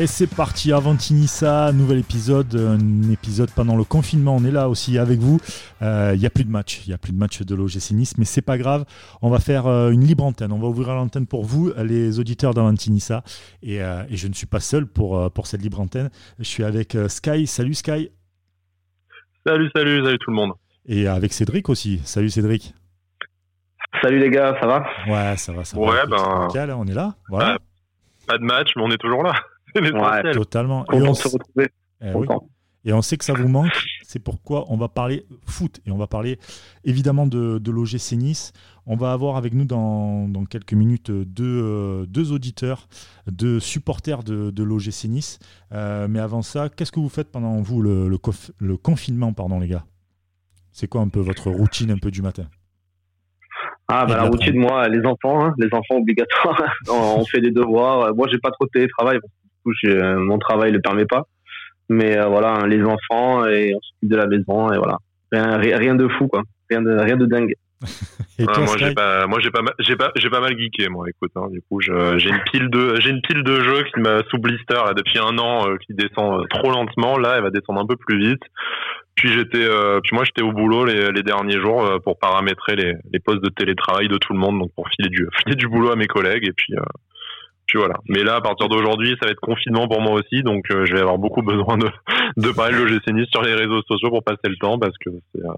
Et c'est parti, Avantinissa, nouvel épisode, un épisode pendant le confinement. On est là aussi avec vous. Il euh, n'y a plus de match, il n'y a plus de match de l'OGC Nice, mais c'est pas grave. On va faire euh, une libre antenne. On va ouvrir l'antenne pour vous, les auditeurs d'Avantinissa. Et, euh, et je ne suis pas seul pour, pour cette libre antenne. Je suis avec Sky. Salut Sky. Salut, salut, salut tout le monde. Et avec Cédric aussi. Salut Cédric. Salut les gars, ça va? Ouais, ça va, ça ouais, va. Ben... on est là. Voilà. Pas de match, mais on est toujours là. Ouais, totalement. Et on, se retrouver. Eh et on sait que ça vous manque. C'est pourquoi on va parler foot et on va parler évidemment de, de l'OGC Nice. On va avoir avec nous dans, dans quelques minutes deux, euh, deux, auditeurs, deux supporters de, de l'OGC Nice. Euh, mais avant ça, qu'est-ce que vous faites pendant vous le, le, confinement, pardon les gars? C'est quoi un peu votre routine un peu du matin? Ah, bah, la routine, moi, les enfants, hein, les enfants obligatoires. on fait des devoirs. Moi, j'ai pas trop de télétravail euh, mon travail le permet pas. Mais euh, voilà, hein, les enfants et on s'occupe de la maison et voilà. Rien, rien de fou quoi, rien de rien de dingue. moi j'ai pas moi j'ai pas j'ai pas j'ai pas mal geeké moi écoute hein, du coup j'ai une pile de j'ai une pile de jeux qui m'a sous blister là, depuis un an euh, qui descend trop lentement là elle va descendre un peu plus vite puis j'étais puis moi j'étais au boulot les, les derniers jours pour paramétrer les, les postes de télétravail de tout le monde donc pour filer du filer du boulot à mes collègues et puis voilà. Mais là, à partir d'aujourd'hui, ça va être confinement pour moi aussi, donc euh, je vais avoir beaucoup besoin de, de parler de l'OGC Nice sur les réseaux sociaux pour passer le temps parce que c'est euh,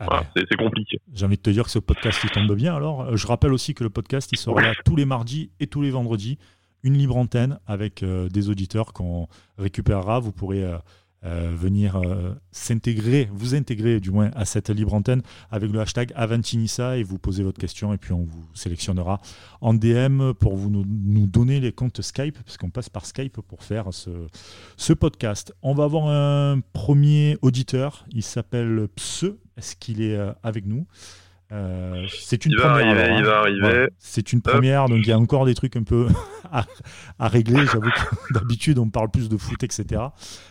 ah compliqué. J'ai envie de te dire que ce podcast il tombe bien. Alors, euh, je rappelle aussi que le podcast il sera là tous les mardis et tous les vendredis, une libre antenne avec des auditeurs qu'on récupérera. Vous pourrez euh, venir euh, s'intégrer, vous intégrer du moins à cette libre antenne avec le hashtag Avantinissa et vous posez votre question et puis on vous sélectionnera en DM pour vous nous, donner les comptes Skype parce qu'on passe par Skype pour faire ce, ce podcast. On va avoir un premier auditeur, il s'appelle Pse, est-ce qu'il est euh, avec nous? Euh, c'est une première. c'est une première, donc il y a encore des trucs un peu à, régler. J'avoue que d'habitude on parle plus de foot, etc.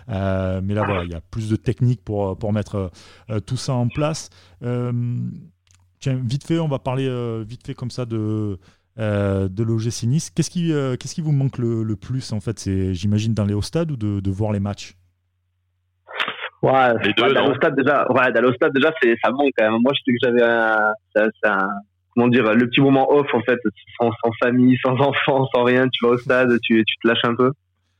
Euh, mais là voilà, il y a plus de techniques pour, pour mettre euh, tout ça en place. tiens, vite fait, on va parler vite fait comme ça de de l'OGC Nice. Qu'est-ce qui, qu'est-ce qui vous manque le, plus en fait? C'est, j'imagine, d'aller au stade ou de, de voir les matchs? Ouais, d'aller au stade déjà, ouais, d'aller au stade déjà, c'est, ça manque quand même. Moi, je sais que j'avais un, un, comment dire, le petit moment off, en fait, sans, sans famille, sans enfants, sans rien, tu vas au stade, tu, tu te lâches un peu.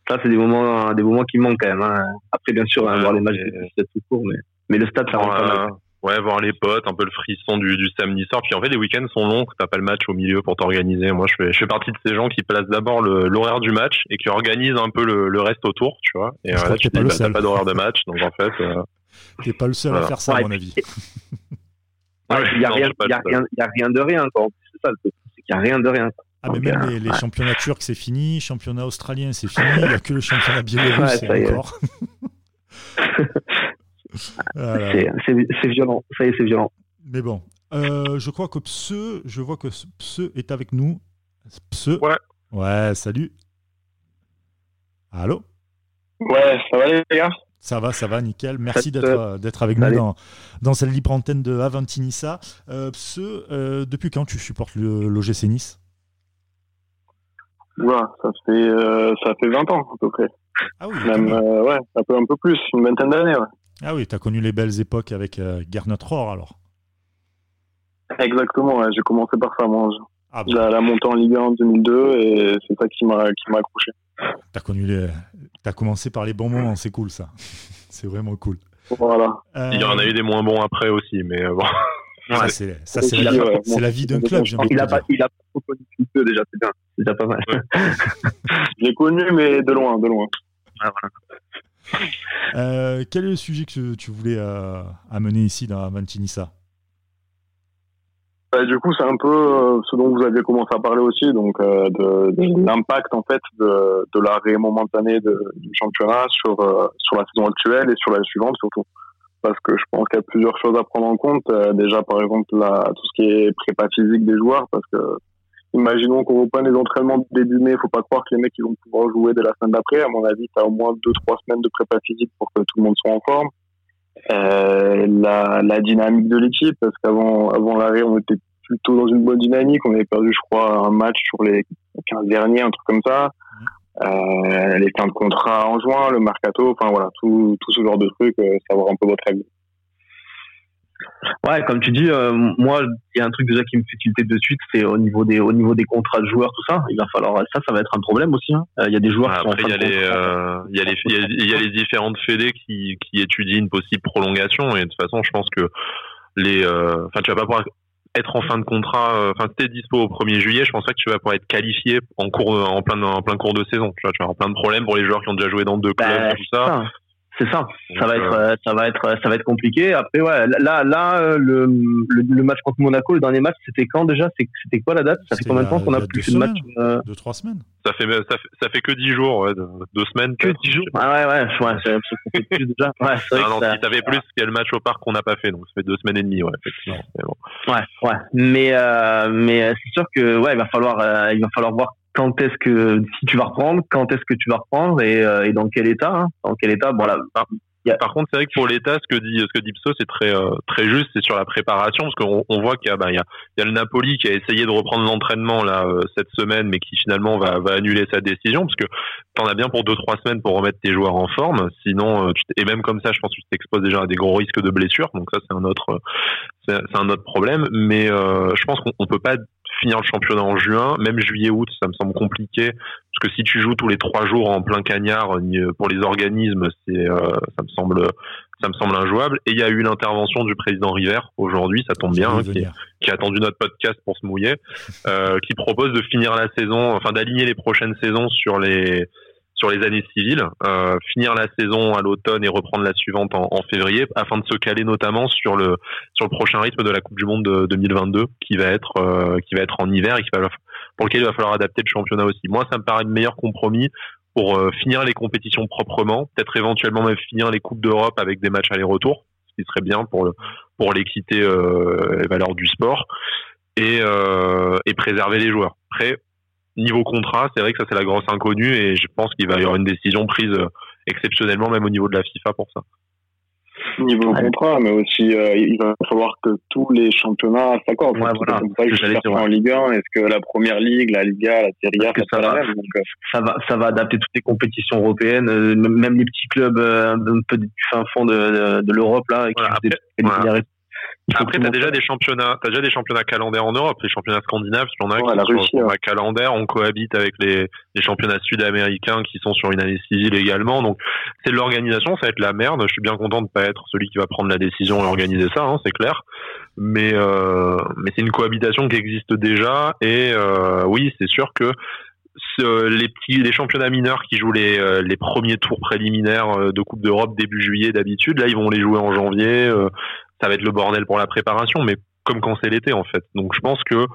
Ça, c'est des moments, des moments qui manquent quand même, hein. Après, bien sûr, hein, voir les matchs, c'est tout court, mais, mais le stade, ça manque pas mal. Ouais, voir les potes, un peu le frisson du, du samedi soir. Puis en fait, les week-ends sont longs, t'as pas le match au milieu pour t'organiser. Moi, je fais, je fais partie de ces gens qui placent d'abord l'horaire du match et qui organisent un peu le, le reste autour, tu vois. Et là, tu bah, t'as pas d'horaire de match, donc en fait. Euh... T'es pas le seul à faire ça, à mon avis. Il n'y a, rien, a, a de rien, quoi. C'est ça le c'est qu'il n'y a rien de rien. Ah, mais même les, les championnats turcs, c'est fini. Championnat australien, c'est fini. Il n'y a que le championnat biélorusse, encore. C'est violent, ça y est, c'est violent. Mais bon, euh, je crois que Pse, je vois que Pse est avec nous. Pse. Ouais. Ouais, salut. Allô? Ouais, ça va les gars? Ça va, ça va, nickel. Merci d'être d'être avec nous dans, dans cette libre antenne de Avantinissa. Euh, Pse, euh, depuis quand tu supportes l'OGC Nice? Ouais, ça fait euh, ça fait 20 ans à peu près. Ah oui. Même euh, ouais, un peu un peu plus, une vingtaine d'années. Ouais. Ah oui, tu as connu les belles époques avec euh, Gernot Rohr alors Exactement, j'ai commencé par ça moi. Ah La, montée en Ligue 1 en 2002 et c'est ça qui m'a qui m'a accroché. T'as connu les, as commencé par les bons moments, c'est cool ça. c'est vraiment cool. Voilà. Euh, Il y en a eu des moins bons après aussi, mais euh, bon. ça c'est la, vie, la vie d'un club. Il a, pas, il a pas trop connu tout déjà, c'est bien, c'est déjà pas mal. J'ai connu, mais de loin, de loin. Ah, voilà. Euh, quel est le sujet que tu voulais euh, amener ici dans Mantinissa? Bah, Du coup, c'est un peu euh, ce dont vous aviez commencé à parler aussi, donc de, l'impact en fait de, de l'arrêt momentané du championnat sur sur la saison actuelle et sur la suivante surtout. Parce que je pense qu'il y a plusieurs choses à prendre en compte. déjà, par exemple, la, tout ce qui est prépa physique des joueurs, parce que Imaginons qu'on reprenne les entraînements début mai, faut pas croire que les mecs ils vont pouvoir jouer dès la semaine d'après. À mon avis, tu as au moins deux trois semaines de prépa physique pour que tout le monde soit en forme. Euh, la, la, dynamique de l'équipe, parce qu'avant avant l'arrêt, on était plutôt dans une bonne dynamique. On avait perdu, je crois, un match sur les 15 derniers, un truc comme ça. euh, les fins de contrat en juin, le mercato, enfin voilà, tout, tout ce genre de trucs, euh, savoir un peu votre avis. Ouais, comme tu dis, euh, moi, il y a un truc déjà qui me fait tilter de suite, c'est au niveau des au niveau des contrats de joueurs, tout ça. Il va falloir ça, ça va être un problème aussi. Hein. Il y a des joueurs. qui après, il y, a les, il y a les il y a les différentes fédés qui qui étudient une possible prolongation et de toute façon, je pense que les, enfin, tu vas pas pouvoir être en fin de contrat, euh, enfin, si t'es dispo au 1er juillet, je pense pas que tu vas pouvoir être qualifié en cours, en plein, en plein cours de saison. Tu vois, tu vas avoir plein de problèmes pour les joueurs qui ont déjà joué dans deux clubs, bah, tout ça. C'est ça. ça va être, euh, ça va être, ça va être compliqué. Après, ouais, là, là, euh, le, le, match contre Monaco, le dernier match, c'était quand déjà C'était quoi la date Ça fait combien de temps qu'on a plus de match euh... Deux, trois semaines. Ça fait, ça fait, ça fait que dix jours, ouais, deux semaines. Que dix jours. Ah ouais, ouais, ouais, fait plus déjà. Ouais, c'est ah non, si t'avais plus, a le match au parc qu'on n'a pas fait, donc ça fait deux semaines et demie, ouais, effectivement. Mais bon. Ouais, ouais. Mais, euh, mais c'est sûr que, ouais, il va falloir, il va falloir voir quand est-ce que si tu vas reprendre, quand est-ce que tu vas reprendre et, et dans quel état, hein, dans quel état? Bon là, par contre, c'est vrai que pour l'État, ce que dit ce que dit Pso, c'est très euh, très juste, c'est sur la préparation, parce qu'on on voit qu'il y a il y a, le Napoli qui a essayé de reprendre l'entraînement là euh, cette semaine, mais qui finalement va annuler sa décision, parce que t'en as bien pour deux trois semaines pour remettre tes joueurs en forme, sinon euh, et même comme ça, je pense que tu t'exposes déjà à des gros risques de blessures, donc ça c'est un autre c'est un autre problème, mais je pense qu'on peut pas finir le championnat en juin, même juillet-août, ça me semble compliqué. Parce que si tu joues tous les trois jours en plein cagnard euh, pour les organismes, c'est euh, ça me semble ça me semble injouable. Et il y a eu l'intervention du président River aujourd'hui, ça tombe bien, hein, qui, a attendu notre podcast pour se mouiller, euh, qui propose de finir la saison, enfin d'aligner les prochaines saisons sur les sur les années civiles, euh, finir la saison à l'automne et reprendre la suivante en, en, février, afin de se caler notamment sur le sur le prochain rythme de la Coupe du Monde de 2022, qui va être euh, qui va être en hiver et qui va pour lequel il va falloir adapter le championnat aussi. Moi, ça me paraît le meilleur compromis pour euh, finir les compétitions proprement, peut-être éventuellement même finir les coupes d'Europe avec des matchs aller-retour, ce qui serait bien pour le pour l'équité euh, et valeurs du sport et, euh, et préserver les joueurs. Après, niveau contrat, c'est vrai que ça c'est la grosse inconnue et je pense qu'il va y avoir une décision prise euh, exceptionnellement même au niveau de la FIFA pour ça. Niveau contrat, mais aussi euh, il va falloir que tous les championnats s'accordent. Ouais, voilà. Que en Ligue 1, est-ce que la Première Ligue, la Liga, la Serie A, ça, va, même, euh. ça va, ça va adapter toutes les compétitions européennes, même les petits clubs un peu du fin fond de, de, l'Europe là, qui voilà, après, t'as déjà des championnats, t'as déjà des championnats calendaires en Europe, les championnats scandinaves, y en a qui sont ouais. calendaire, on cohabite avec les, les championnats sud-américains qui sont sur une année civile également. Donc, c'est de l'organisation, ça va être la merde. Je suis bien content de pas être celui qui va prendre la décision et organiser ça, hein, c'est clair. Mais, euh, mais c'est une cohabitation qui existe déjà et euh, oui, c'est sûr que les petits les championnats mineurs qui jouent les, euh, les premiers tours préliminaires euh, de Coupe d'Europe début juillet d'habitude là ils vont les jouer en janvier euh, ça va être le bordel pour la préparation, mais comme quand c'est l'été en fait. Donc je pense que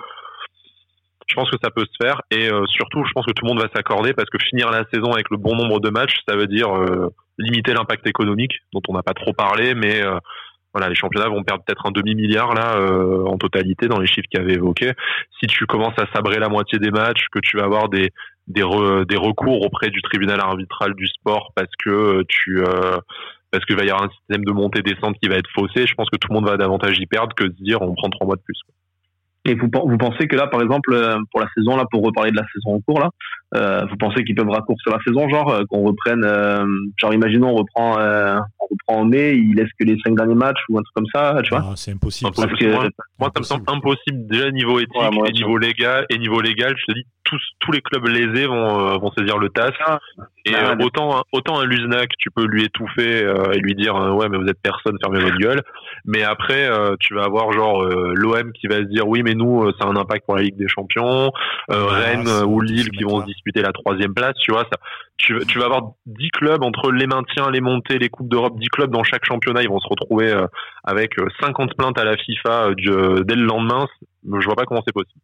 je pense que ça peut se faire et euh, surtout je pense que tout le monde va s'accorder parce que finir la saison avec le bon nombre de matchs, ça veut dire euh, limiter l'impact économique dont on n'a pas trop parlé, mais euh, voilà, les championnats vont perdre peut-être un demi milliard là en totalité dans les chiffres qu'il avait évoqués. Si tu commences à sabrer la moitié des matchs, que tu vas avoir des des, des recours auprès du tribunal arbitral du sport parce que tu parce qu'il va y avoir un système de montée-descente qui va être faussé. Je pense que tout le monde va davantage y perdre que se dire on prend trois mois de plus. Et vous, vous pensez que là, par exemple, euh, pour la saison, là, pour reparler de la saison en cours, là, euh, vous pensez qu'ils peuvent raccourcir la saison, genre euh, qu'on reprenne, euh, genre imaginons on reprend, euh, on reprend en mai, il laisse que les cinq derniers matchs ou un truc comme ça, tu vois ah, C'est impossible. moi, ça me semble impossible déjà niveau éthique et niveau légal et niveau légal. Je te dis, tous tous les clubs lésés vont vont saisir le TAS. Ah. Et ah, autant autant un Luznac, tu peux lui étouffer et lui dire ouais mais vous êtes personne, fermez votre gueule. Mais après, tu vas avoir genre l'OM qui va se dire oui mais nous ça a un impact pour la Ligue des Champions, Rennes ou Lille qui vont se disputer la troisième place, tu vois, ça, tu, tu, vas avoir 10 clubs entre les maintiens, les montées, les coupes d'Europe, 10 clubs dans chaque championnat, ils vont se retrouver euh, avec 50 euh, plaintes à la FIFA euh, dès le lendemain. Je vois pas comment c'est possible.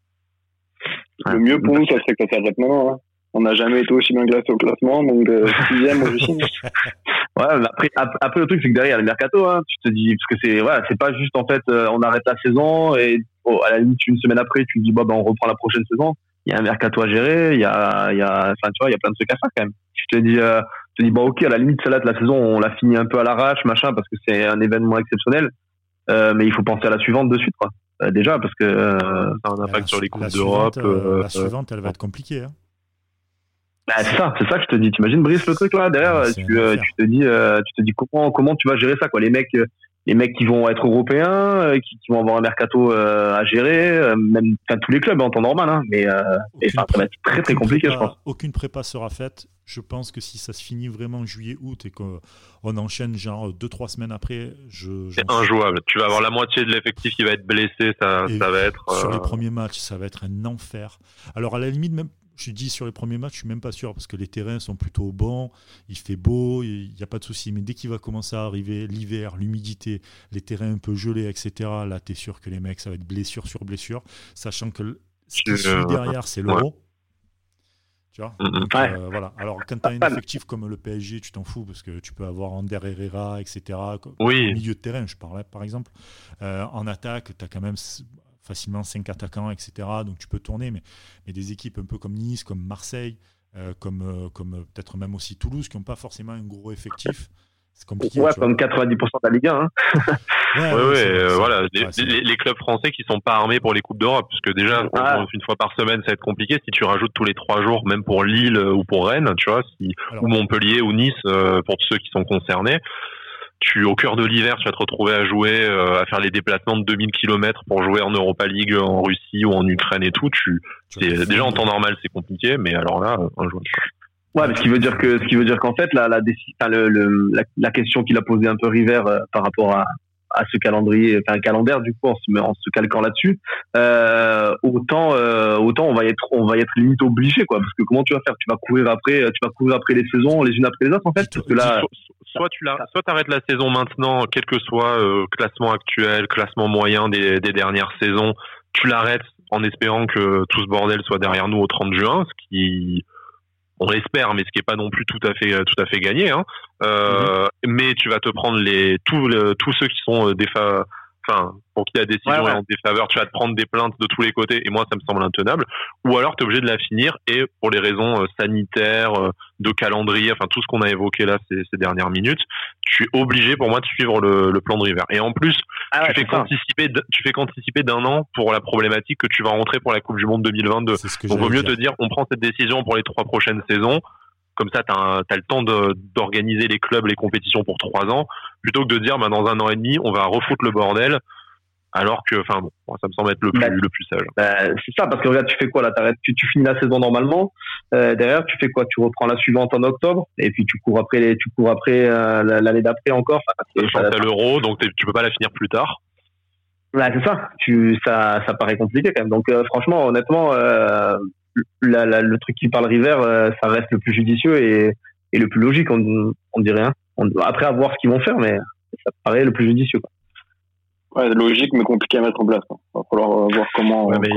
Le mieux pour nous, ça serait que ça s'arrête maintenant. Hein. On n'a jamais été aussi bien classé au classement, donc sixième, moi aussi. Ouais, après, après, le truc, c'est que derrière, le mercato, hein. Tu te dis, parce que c'est, voilà, c'est pas juste, en fait, on arrête la saison et, à la limite, une semaine après, tu te dis, bah, ben, on reprend la prochaine saison il y a un mercato à gérer, il y a, il y a, enfin, tu vois, il y a plein de trucs à faire quand même. Tu te dis, euh, tu te dis, bon, ok, à la limite, celle-là de la saison, on l'a fini un peu à l'arrache, machin, parce que c'est un événement exceptionnel. Euh, mais il faut penser à la suivante de suite, quoi. Euh, déjà, parce que euh, ça a un impact sur les coupes d'Europe. la suivante, elle va être compliquée. Hein. Bah, c'est ça, c'est ça que je te dis. T'imagines Brice le truc là derrière, tu, tu, te dis, tu te dis comment comment tu vas gérer ça quoi? Les mecs, les mecs qui vont être européens, euh, qui, vont avoir un mercato euh, à gérer, euh, même tous les clubs en temps normal, hein, mais ça va être très très compliqué, je pense. Aucune prépa sera faite. Je pense que si ça se finit vraiment juillet-août et qu'on enchaîne genre 2-3 semaines après, je. C'est injouable. Tu vas avoir la moitié de l'effectif qui va être blessé, ça, ça va être. Sur les premiers matchs, ça va être un enfer. Alors à la limite, même je dis sur les premiers matchs, je suis même pas sûr parce que les terrains sont plutôt bons, il fait beau, il n'y a pas de souci. Mais dès qu'il va commencer à arriver l'hiver, l'humidité, les terrains un peu gelés, etc., là, tu es sûr que les mecs, ça va être blessure sur blessure, sachant que ce qui suit derrière, c'est l'euro. Tu vois euh, voilà. Alors, quand tu as un effectif comme le PSG, tu t'en fous parce que tu peux avoir Ander Herrera, etc. Oui. Au milieu de terrain, je parlais par exemple. Euh, en attaque, tu as quand même facilement 5 attaquants, etc. Donc tu peux tourner, mais, mais des équipes un peu comme Nice, comme Marseille, euh, comme, euh, comme euh, peut-être même aussi Toulouse, qui n'ont pas forcément un gros effectif. C'est compliqué. Ouais, comme 90% de la Ligue 1. Hein. ouais, voilà. Les, clubs français qui sont pas armés pour les Coupes d'Europe, parce que déjà, une fois par semaine, ça va être compliqué. Si tu rajoutes tous les trois jours, même pour Lille ou pour Rennes, tu vois, si, ou Montpellier ou Nice, pour ceux qui sont concernés, tu au cœur de l'hiver, tu vas te retrouver à jouer, euh, à faire les déplacements de 2000 km pour jouer en Europa League en Russie ou en Ukraine et tout. Tu, déjà en temps normal, c'est compliqué, mais alors là, un joueur. Ouais, mais ce qui veut dire que ce qui veut dire qu'en fait, la la, le, la, question qu'il a posée un peu River euh, par rapport à, à ce calendrier, enfin un calendaire du coup en se, en se calquant là-dessus, euh, autant autant on va être on va être limite obligé quoi, parce que comment tu vas faire? Tu vas courir après, tu vas courir après les saisons les unes après les autres en fait, parce que là soit tu soit arrêtes la saison maintenant, quel que soit euh, classement actuel, classement moyen des, des dernières saisons, tu l'arrêtes en espérant que tout ce bordel soit derrière nous au 30 juin, ce qui on espère, mais ce qui est pas non plus tout à fait tout à fait gagné. Hein. Euh, mhm. Mais tu vas te prendre les tous tous ceux qui sont euh, des enfin pour qui la décision est en défaveur, tu vas te prendre des plaintes de tous les côtés et moi ça me semble intenable. Ou alors tu es obligé de la finir et pour les raisons euh, sanitaires, euh, de calendrier, enfin tout ce qu'on a évoqué là ces, ces, dernières minutes, tu es obligé pour moi de suivre le, le plan de River. Et en plus, ah tu, fais qu'anticiper, tu fais qu'anticiper d'un an pour la problématique que tu vas rentrer pour la Coupe du Monde 2022. Donc vaut mieux te dire on prend cette décision pour les trois prochaines saisons comme ça, tu as, le temps d'organiser les clubs, les compétitions pour trois ans, plutôt que de dire bah, dans un an et demi, on va refoutre le bordel alors que, enfin, bon, ça me semble être le plus, bah, le plus sage. Bah, c'est ça, parce que regarde, tu fais quoi là tu, tu finis la saison normalement. Euh, derrière, tu fais quoi? Tu reprends la suivante en octobre, et puis tu cours après, les, tu cours après euh, l'année d'après encore. Enfin, c'est l'euro, donc tu peux pas la finir plus tard. Ouais, c'est ça. Tu, ça, ça paraît compliqué quand même. Donc, euh, franchement, honnêtement, euh, la, la, le truc qui parle River, euh, ça reste le plus judicieux et, et le plus logique, on, on dirait. Hein. On, après, à voir ce qu'ils vont faire, mais ça paraît le plus judicieux. Quoi. Ouais, logique, mais compliqué à mettre en place. Il va falloir euh, voir comment. il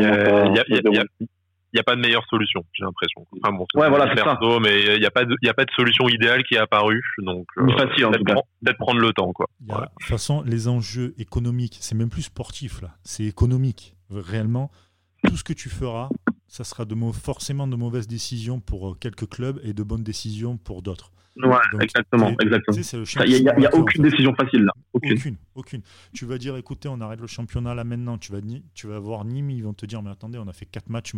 n'y a, pas de meilleure solution, j'ai l'impression. Enfin, bon, ouais, voilà, perso, mais il n'y a, pas de, a pas de solution idéale qui est apparue. Donc, euh, facile, en tout cas. Peut-être prendre le temps. Quoi. De toute façon, les enjeux économiques, c'est même plus sportif, là. C'est économique. Réellement, tout ce que tu feras, ça sera de forcément de mauvaises décisions pour euh, quelques clubs et de bonnes décisions pour d'autres. Ouais, exactement. Il n'y a, aucune décision facile là. Aucune. aucune. Tu vas dire, écoutez, on arrête le championnat là maintenant. Tu vas, tu vas voir Nîmes, ils vont te dire, mais attendez, on a fait quatre matchs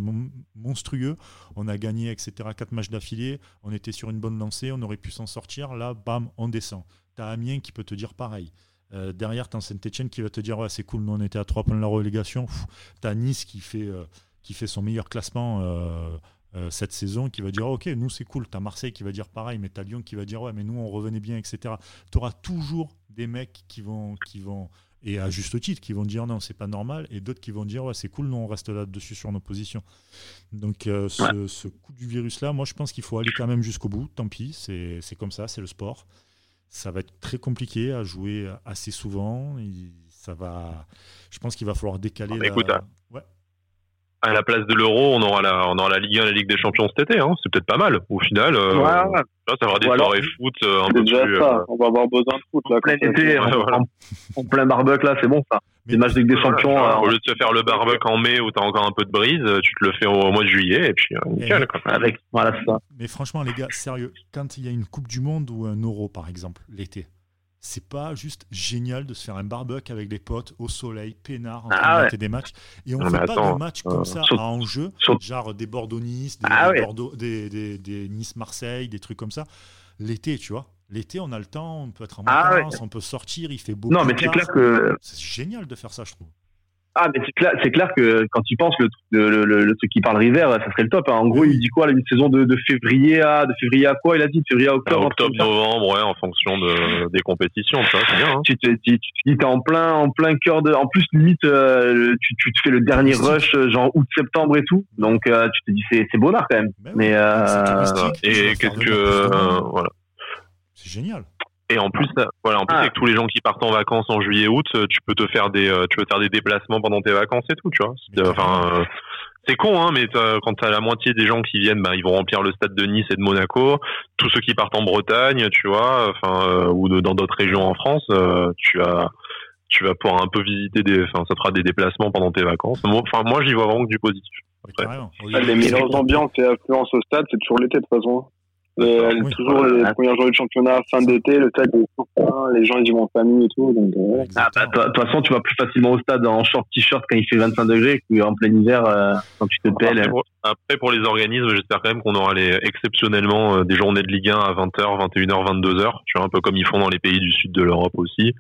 monstrueux, on a gagné, etc. Quatre matchs d'affilée, on était sur une bonne lancée, on aurait pu s'en sortir. Là, bam, on descend. Tu as Amiens qui peut te dire pareil. Euh, derrière, tu as Saint-Etienne qui va te dire, ouais, c'est cool, nous on était à trois points de la relégation. Tu as Nice qui fait, euh, qui fait son meilleur classement. Euh, euh, cette saison qui va dire ok nous c'est cool t'as Marseille qui va dire pareil mais t'as Lyon qui va dire ouais mais nous on revenait bien etc tu auras toujours des mecs qui vont qui vont et à juste titre qui vont dire non c'est pas normal et d'autres qui vont dire ouais c'est cool nous on reste là dessus sur nos positions donc euh, ce, coup du virus là moi je pense qu'il faut aller quand même jusqu'au bout tant pis c'est comme ça c'est le sport ça va être très compliqué à jouer assez souvent ça va je pense qu'il va falloir décaler ah, la... Hein. À la place de l'euro, on aura la, on aura la Ligue 1, la Ligue des Champions cet été. Hein. C'est peut-être pas mal. Au final, euh, là, ça va des soirées foot euh, un peu déjà plus. Ça. Euh, on va avoir besoin de foot là. Plein été, en, plein barbecue là, c'est bon ça. Les matchs de Ligue des Champions. au lieu de se faire le barbecue en mai où t'as encore un peu de brise, tu te le fais au, mois de juillet et puis nickel. Avec, voilà ça. Mais franchement, les gars, sérieux, quand il y a une Coupe du Monde ou un Euro par exemple l'été, c'est pas juste génial de se faire un barbecue avec des potes au soleil, peinard, en train ah des matchs. Et on ne fait pas de matchs comme euh, ça à enjeu, genre des Bordeaux-Nice, des, ah des, Nice-Marseille, des trucs comme ça. L'été, tu vois. L'été, on a le temps, on peut être en ah vacances, on peut sortir, il fait beau. Non, mais c'est clair que. C'est génial de faire ça, je trouve. Ah, mais c'est clair, c'est clair que quand tu penses le, le, le, le, truc qui parle River, ça serait le top. Hein. En gros, il dit quoi Une saison de, de, février à de février à quoi Il a dit de février à octobre. octobre, novembre, ouais, en fonction de, des compétitions. Ça, c'est bien. Hein. Tu te tu, tu, es en plein en plein cœur de. En plus, limite, euh, tu, tu te fais le dernier rush euh, genre août septembre et tout. Donc, euh, tu te dis c'est c'est bonheur quand même. Mais, euh, et qu'est-ce que voilà. C'est génial. Et en plus, voilà, en plus, ah. avec tous les gens qui partent en vacances en juillet, août, tu peux te faire des, tu peux faire des déplacements pendant tes vacances et tout, tu vois. Enfin, c'est con, hein, mais quand t'as la moitié des gens qui viennent, bah, ils vont remplir le stade de Nice et de Monaco. Tous ceux qui partent en Bretagne, tu vois, enfin, euh, ou dans d'autres régions en France, euh, tu as, tu vas pouvoir un peu visiter des, enfin, ça fera des déplacements pendant tes vacances. Enfin, moi, j'y vois vraiment que du positif. les mélanges d'ambiance et affluence au stade, c'est toujours l'été de toute façon. Euh, toujours les premières journées de championnat, fin d'été, le stade est les gens ils vont en famille et tout. Euh, ah, bah, de toute façon, tu vas plus facilement au stade en short t-shirt quand il fait 25 degrés qu'en plein hiver euh, quand tu te pelles. Après, pour, les organismes, j'espère quand même qu'on aura les, exceptionnellement des journées de Ligue 1 à 20h, 21h, 22h, tu vois, un peu comme ils font dans les pays du sud de l'Europe aussi.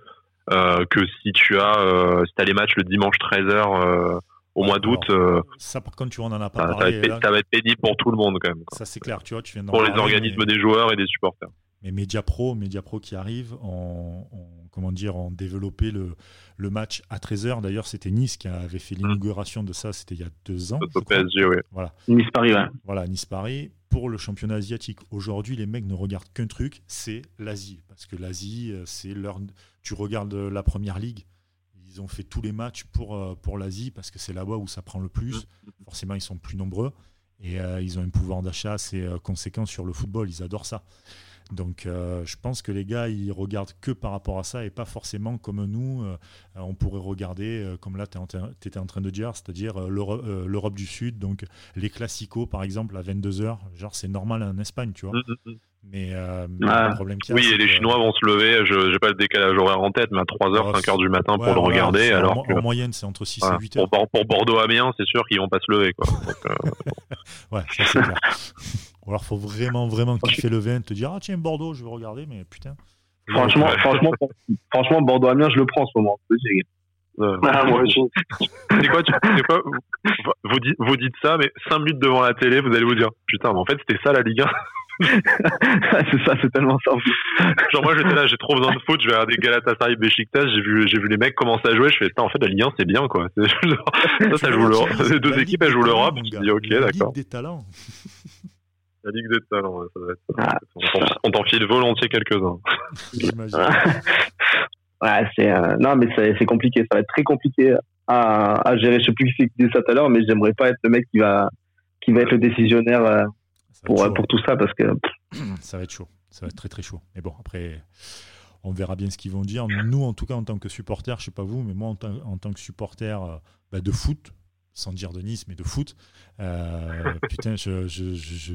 que si tu as, si as les matchs le dimanche 13h au mois d'août. Euh, ça, par contre, tu en as pas ça, parlé. Ça va, être, pénible pour tout le monde, quand même. Ça, c'est clair, tu vois. Tu viens pour les organismes des joueurs et des supporters. Mais Mediapro, Mediapro qui arrive, ont, comment dire, ont développé le, le match à 13h. D'ailleurs, c'était Nice qui avait fait l'inauguration de ça, c'était il y a deux ans. PSG, oui. Voilà. Nice-Paris, ouais. Voilà, Nice-Paris. Pour le championnat asiatique, aujourd'hui, les mecs ne regardent qu'un truc, c'est l'Asie. Parce que l'Asie, euh, c'est leur. Tu regardes la première ligue, ils ont fait tous les matchs pour, euh, pour l'Asie parce que c'est là-bas où ça prend le plus. Mm. Forcément, ils sont plus nombreux et euh, ils ont un pouvoir d'achat assez euh, conséquent sur le football. Ils adorent ça. Donc je pense que les gars, ils regardent que par rapport à ça et pas forcément comme nous, on pourrait regarder, comme là tu étais en train de dire, c'est-à-dire l'Europe du Sud, donc les classicos par exemple à 22h, genre c'est normal en Espagne, tu vois. Mais, euh, le problème Oui, et les Chinois vont se lever, je n'ai pas le décalage horaire en tête, mais à 3h, 5h du matin pour le regarder. Alors en, moyenne, c'est entre 6 et 8 h Pour, Bordeaux-Amiens, c'est sûr qu'ils vont pas se lever. Quoi. Euh, ouais, ça c'est clair. Ou alors, faut vraiment, vraiment kiffer le vin, te dire, ah tiens, Bordeaux, je vais regarder, mais putain. Franchement, franchement, franchement Bordeaux-Amiens, je le prends en ce moment. Ah, moi C'est quoi, tu, quoi vous, dites, vous dites ça, mais 5 minutes devant la télé, vous allez vous dire Putain, mais en fait, c'était ça la Ligue 1 c'est ça, c'est tellement simple. Genre moi j'étais là, j'ai trop besoin de foot, je vais regarder Galatasaray Besiktas, j'ai vu j'ai vu les mecs commencer à jouer, je fais en fait la Ligue 1 c'est bien quoi. ça, ça joue l'Europe. Les deux équipes elles jouent l'Europe, je dis OK, d'accord. La Ligue des talents. La Ligue des talents, ça va être On t'enfile volontiers quelques-uns. ouais, c'est euh, non mais c'est compliqué, ça va être très compliqué à, à gérer. Je sais plus qui dit ça tout à l'heure, mais j'aimerais pas être le mec qui va qui va être le décisionnaire euh, pour, pour tout ça parce que. Ça va être chaud. Ça va être très très chaud. Mais bon, après, on verra bien ce qu'ils vont dire. Nous, en tout cas, en tant que supporter, je sais pas vous, mais moi, en, tant que supporter euh, bah, de foot, sans dire de Nice, mais de foot, euh, putain, je, je, je,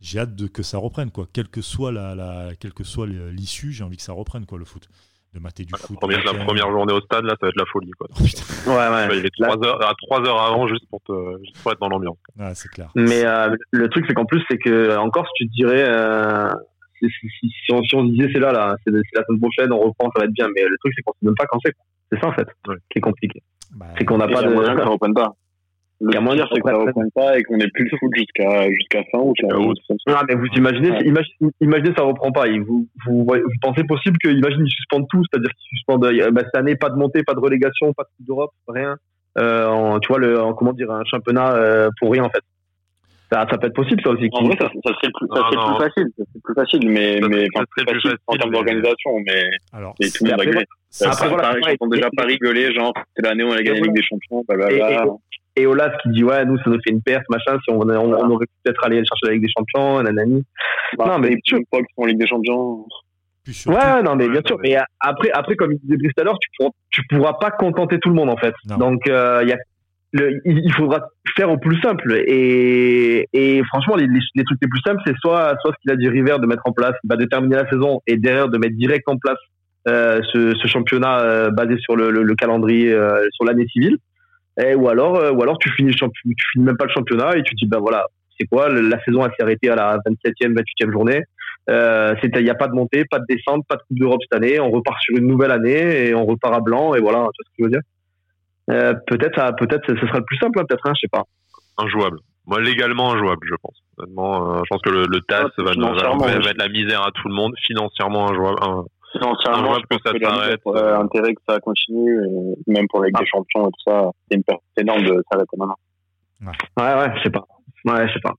j'ai hâte de que ça reprenne, quoi. Quelle que soit la, la quelle que soit l'issue, j'ai envie que ça reprenne, quoi, le foot de mater du foot. Première, la première journée au stade, là, ça va être la folie. Quoi. Oh, ouais, ouais. Il est 3 heures, à 3 heures avant juste pour, te, juste pour être dans l'ambiance. Ouais, c'est clair. Mais euh, le truc, c'est qu'en plus, c'est que en Corse, tu te dirais, euh, si, si, si, on, si, on, disait c'est là, là, c'est la semaine prochaine, on reprend, ça va être bien. Mais le truc, c'est qu'on ne sait même pas quand c'est. C'est ça, en fait, qui est compliqué. Bah, c'est qu'on n'a pas de. moyen que ça reprenne pas. Le pire, c'est que ça reprenne pas et qu'on n'ait plus le foot jusqu'à jusqu'à fin août. Ah, mais vous imaginez, imaginez, imaginez ça reprend pas. vous, vous, vous pensez possible qu'ils ils suspendent tout, c'est-à-dire qu'ils suspendent euh, bah, cette année pas de montée, pas de relégation, pas de Coupe d'Europe, rien. Euh, en, tu vois le, en, comment dire un championnat euh, pour rien en fait. Ça, ça peut être possible ça aussi. En vrai, ça, ça serait plus, ça serait plus facile, ça serait plus facile, mais mais enfin, plus facile en termes d'organisation, mais, Alors, mais tout le monde va gueuler. Après, voilà, Paris, ils ont déjà pas rigolé, genre c'est l'année où on a gagné la Ligue des Champions, blablabla et Olas qui dit ouais nous ça nous fait une perte machin si on, on, on aurait peut-être allé chercher la Ligue des Champions nanani. Bah, non mais sûr. pas qu'ils sont en Ligue des Champions ouais non mais bien sûr. Mais après après comme il disait Brice tout à l'heure tu pourras tu pourras pas contenter tout le monde en fait. Donc il euh, y a le, il faudra faire au plus simple. Et, et franchement les, les, trucs les plus simples c'est soit soit ce qu'il a dit River de mettre en place va déterminer la saison et derrière de mettre direct en place ce, ce, championnat basé sur le, le, calendrier, sur l'année civile. Et, ou alors, ou alors tu finis, tu finis même pas le championnat et tu te dis ben voilà, c'est quoi La saison a s'est arrêtée à la 27e, 28e journée. Euh, il n'y a pas de montée, pas de descente, pas de Coupe d'Europe cette année. On repart sur une nouvelle année et on repart à blanc et voilà. Tu vois ce que je veux dire? Euh, Peut-être, peut-être, ce sera le plus simple, hein, peut-être. Hein, je sais pas. Injouable. Moi, légalement injouable, je pense. Honnêtement, euh, je pense que le, le TAS va, va, va, être la misère à tout le monde. Financièrement injouable. Un, financièrement, je que ça s'arrête. Euh, intérêt que ça continue, et même pour les ah. des champions et tout ça, c'est une perte énorme de s'arrêter maintenant. Ouais, ouais, ouais je sais pas. Ouais, je sais pas.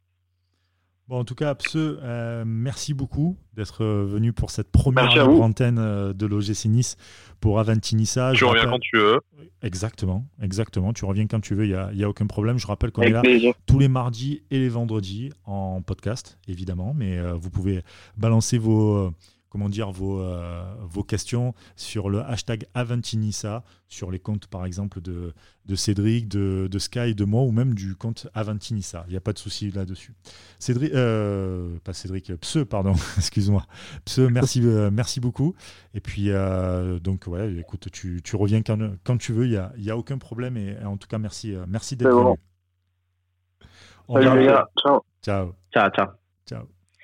Bon, en tout cas, Pse, euh, merci beaucoup d'être venu pour cette première antenne euh, de l'OGC Nice pour Aventinissa. Tu reviens quand tu veux. Exactement, exactement. Tu reviens quand tu veux, il n'y a, a, aucun problème. Je rappelle qu'on est là tous les mardis et les vendredis en podcast, évidemment, mais euh, vous pouvez balancer vos comment dire, vos, euh, vos questions sur le hashtag Aventinissa, sur les comptes par exemple de, de Cédric, de, de, Sky, de moi, ou même du compte Aventinissa. Il n'y a pas de souci là-dessus. Cédric, euh, pas Cédric, Pse, pardon, excuse-moi. Pse, merci, euh, merci beaucoup. Et puis, donc, ouais, écoute, tu, tu reviens quand, quand, tu veux, il n'y a, y a aucun problème. Et, en tout cas, merci, merci d'être venu. Salut, Ciao. Ciao, ciao. Ciao.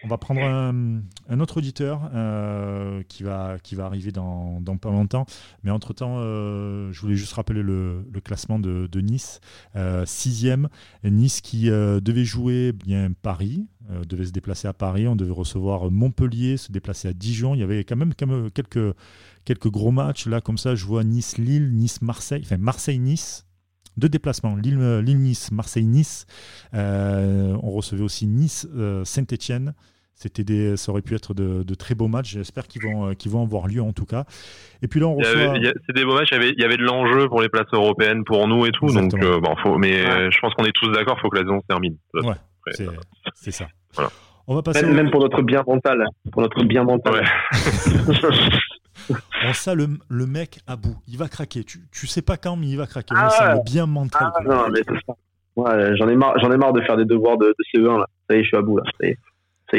On va prendre un, autre auditeur euh, qui, va, qui va arriver dans, pas longtemps. Mais entre-temps, euh, je voulais juste rappeler le, classement de, Nice. Euh, sixième, Nice qui devait jouer bien Paris, devait se déplacer à Paris. On devait recevoir Montpellier, se déplacer à Dijon. Il y avait quand même, quelques, gros matchs. Là, comme ça, je vois Nice-Lille, Nice-Marseille, enfin Marseille-Nice deux déplacements, Lille-Nice, Marseille-Nice. on recevait aussi Nice-Saint-Etienne. C'était des, ça aurait pu être de, très beaux matchs. J'espère qu'ils vont, euh, vont avoir lieu en tout cas. Et puis là, on reçoit. C'est des beaux matchs. Il y avait, il y avait de l'enjeu pour les places européennes pour nous et tout. Donc, euh, bon, faut, mais euh, je pense qu'on est tous d'accord. Il faut que la saison se termine. Ouais, c'est ça. On va passer même, pour notre bien mental. Pour notre bien mental. on sent le, le, mec à bout. Il va craquer. Tu, tu sais pas quand, mais il va craquer. Ah, le bien mental. Ah, non, mais ouais, j'en ai marre, j'en ai marre de faire des devoirs de, de CE1 là. Ça y est, je suis à bout là. Ça y est.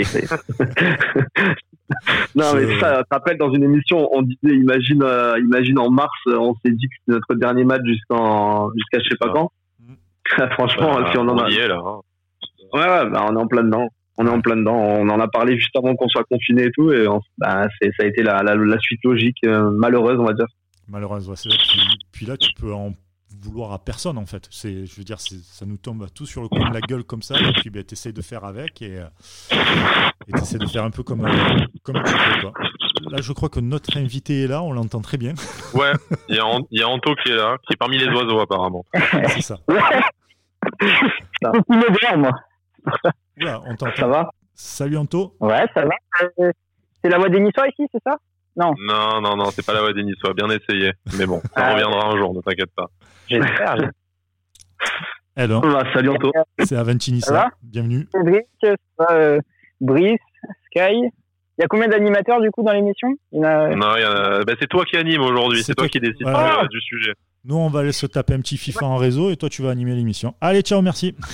non, mais ça, tu rappelles, dans une émission, on disait, imagine, euh, imagine en mars, on s'est dit que c'était notre dernier match jusqu'en, jusqu'à je sais pas quand. Franchement, si on en a. là, hein. Ouais, ouais, bah, on est en plein dedans. On est en plein dedans. On en a parlé juste avant qu'on soit confiné et tout. Et bah, c'est, ça a été la, la, suite logique, euh, malheureuse, on va dire. Malheureuse, ouais, c'est Puis là, tu peux en vouloir à personne en fait. C'est, je veux dire, ça nous tombe tout sur le coin de la gueule comme ça, et puis ben, tu essaies de faire avec et euh, tu essaies de faire un peu comme, euh, comme tu peux. Quoi. Là, je crois que notre invité est là, on l'entend très bien. Ouais, il y, a, y a Anto qui est là, qui est parmi les oiseaux apparemment. C'est ça. ça. moi. Ça va? Salut Anto. Ouais, ça va. Euh, c'est la voix des Niçois ici, c'est ça? Non. Non, non, non, c'est pas la voix des Niçois. Bien essayé. Mais bon, ça ah, reviendra un jour, ne t'inquiète pas. J'espère. Alors, salut Anto. C'est Aventini, ça. Bienvenue. Cédric, euh, Brice, Sky. Il y a combien d'animateurs du coup dans l'émission? A... Non, il y a... bah, c'est toi qui anime aujourd'hui, c'est toi, qui décides euh, du sujet. Nous, on va aller se taper un petit FIFA en réseau et toi, tu vas animer l'émission. Allez, ciao, merci.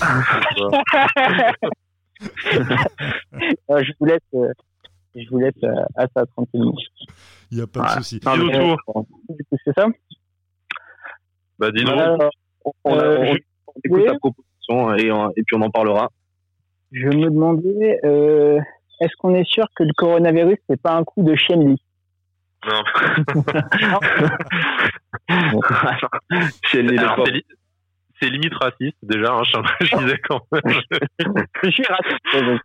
Euh, je vous laisse, euh, je vous laisse à ça tranquillement. Il n'y a pas de souci. C'est ça? Bah, dis nous On, euh, écoute ta proposition et, et, puis on en parlera. Je me demandais, euh, est-ce qu'on est sûr que le coronavirus, c'est pas un coup de chien lit Non. c'est limite raciste déjà, hein, je, disais quand même. je suis raciste.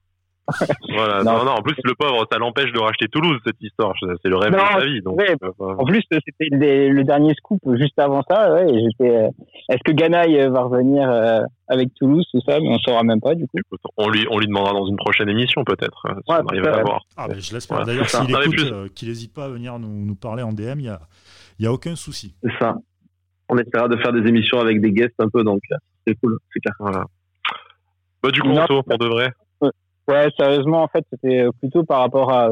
Voilà. Non. non. en plus, le pauvre, ça l'empêche de racheter Toulouse, cette histoire. C'est le rêve de sa vie. Donc, euh, en plus, c'était le dernier scoop juste avant ça. Ouais, j'étais. Euh, est-ce que Ganaï euh, va revenir avec Toulouse, tout ça? Mais on saura même pas, du coup. on lui, on lui demandera dans une prochaine émission, peut-être. Si on arrive à la voir. Ah, ben, je l'espère. D'ailleurs, s'il écoute, qu'il n'hésite pas à venir nous, nous, parler en DM, il n'y a, y a aucun souci. C'est ça. On essaiera de faire des émissions avec des guests un peu, donc c'est cool, c'est clair. Voilà. Bah, du coup, on pour de vrai. Ouais, sérieusement, en fait, c'était plutôt par rapport à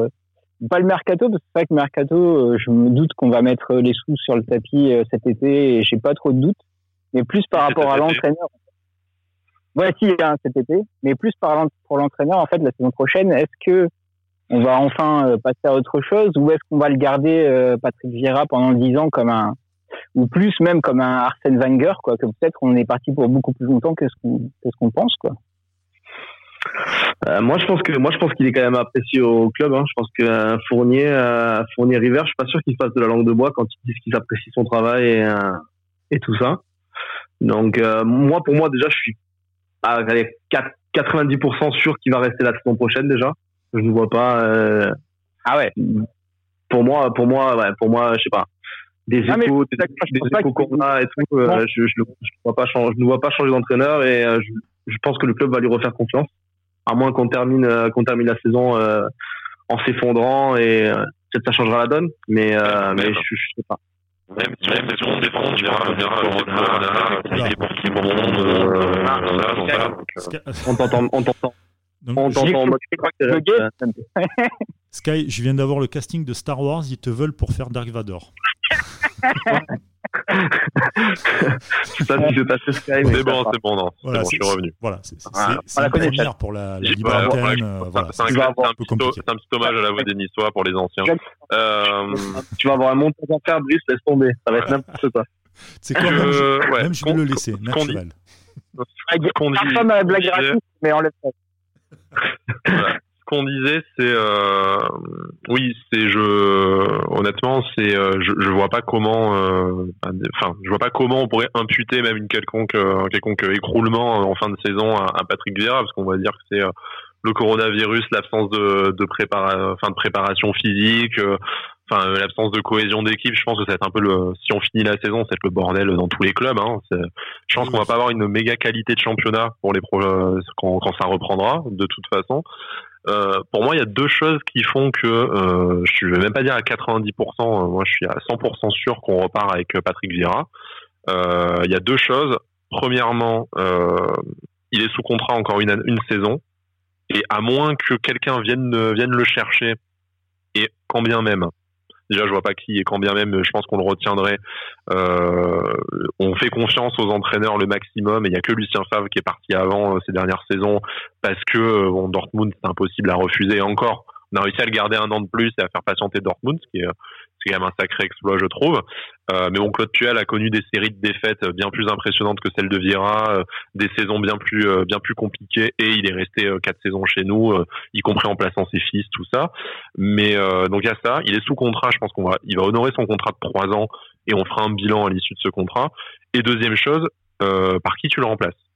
pas le mercato, parce que c'est vrai que mercato, euh, je me doute qu'on va mettre les sous sur le tapis euh, cet été, et j'ai pas trop de doutes, mais plus par rapport à l'entraîneur. Ouais, si, hein, cet été, mais plus par pour l'entraîneur, en fait, la saison prochaine, est-ce que on va enfin passer à autre chose ou est-ce qu'on va le garder Patrick Vieira pendant 10 ans comme un ou plus même comme un Arsène Wenger quoi que peut-être on est parti pour beaucoup plus longtemps que ce qu'on ce qu'on pense quoi. Euh, moi, je pense que moi, je pense qu'il est quand même apprécié au club. Hein. Je pense qu'un Fournier, euh, Fournier River, je suis pas sûr qu'il fasse de la langue de bois quand il dit qu'il apprécie son travail et, euh, et tout ça. Donc, euh, moi, pour moi, déjà, je suis à 90% sûr qu'il va rester la saison prochaine déjà. Je ne vois pas. Euh, ah ouais. Pour moi, pour moi, ouais, pour moi, je sais pas. Des ah, échos, des, des échos qu'on a et tout. Euh, je, je, je, vois pas je ne vois pas changer d'entraîneur et je, je pense que le club va lui refaire confiance à moins qu'on termine euh, qu'on termine la saison euh, en s'effondrant et euh, peut-être ça changera la donne, mais mais je, je sais pas. Même si même si on défend, on dira, on dira, Corona, pour qui on t'entend, on t'entend. On t'entend Sky, je viens d'avoir le casting de Star Wars, ils te veulent pour faire Dark Vador. je sais pas si je passer Sky. C'est bon, c'est bon, non. Voilà, bon, je suis revenu. Voilà, c'est voilà, une première pour la, la libre antenne. Euh, voilà, c'est un, un, un, petit hommage à la voix des Niçois pour les anciens. Euh... Tu vas avoir un montage à faire, Brice, laisse tomber. Ça va être n'importe quoi. C'est quoi, même, je, ouais, même je vais le laisser, naturel. Qu'on dit. Personne à la blague gratuite, mais on le fait qu'on disait, c'est euh, oui, c'est je honnêtement, c'est euh, je, je vois pas comment, euh, enfin, je vois pas comment on pourrait imputer même une quelconque un quelconque écroulement en fin de saison à, à Patrick Vieira, parce qu'on va dire que c'est le coronavirus, l'absence de de, prépara enfin, de préparation physique, enfin l'absence de cohésion d'équipe. Je pense que être un peu le si on finit la saison, c'est le bordel dans tous les clubs. Hein. Je pense qu'on va pas avoir une méga qualité de championnat pour les pro quand, quand ça reprendra de toute façon. Euh, pour moi, il y a deux choses qui font que euh, je vais même pas dire à 90%, euh, moi je suis à 100% sûr qu'on repart avec euh, Patrick Vieira. Il y a deux choses. Premièrement, il est sous contrat encore une, une saison, et à moins que quelqu'un vienne, vienne le chercher, et quand bien même, Déjà, je vois pas qui et quand bien même, je pense qu'on le retiendrait. Euh, on fait confiance aux entraîneurs le maximum et il y a que Lucien Favre qui est parti avant euh, ces dernières saisons parce que euh, bon, Dortmund c'est impossible à refuser. encore, on a réussi à le garder un an de plus et à faire patienter Dortmund, ce qui est c'est quand même un sacré exploit, je trouve. Euh, mais bon, Claude Puel a connu des séries de défaites bien plus impressionnantes que celles de Vieira, euh, des saisons bien plus euh, bien plus compliquées, et il est resté quatre saisons chez nous, y compris en plaçant ses fils, tout ça. Mais donc il y a ça. Il est sous contrat. Je pense qu'on va, il va honorer son contrat de trois ans, et on fera un bilan à l'issue de ce contrat. Et deuxième chose, par qui tu le remplaces?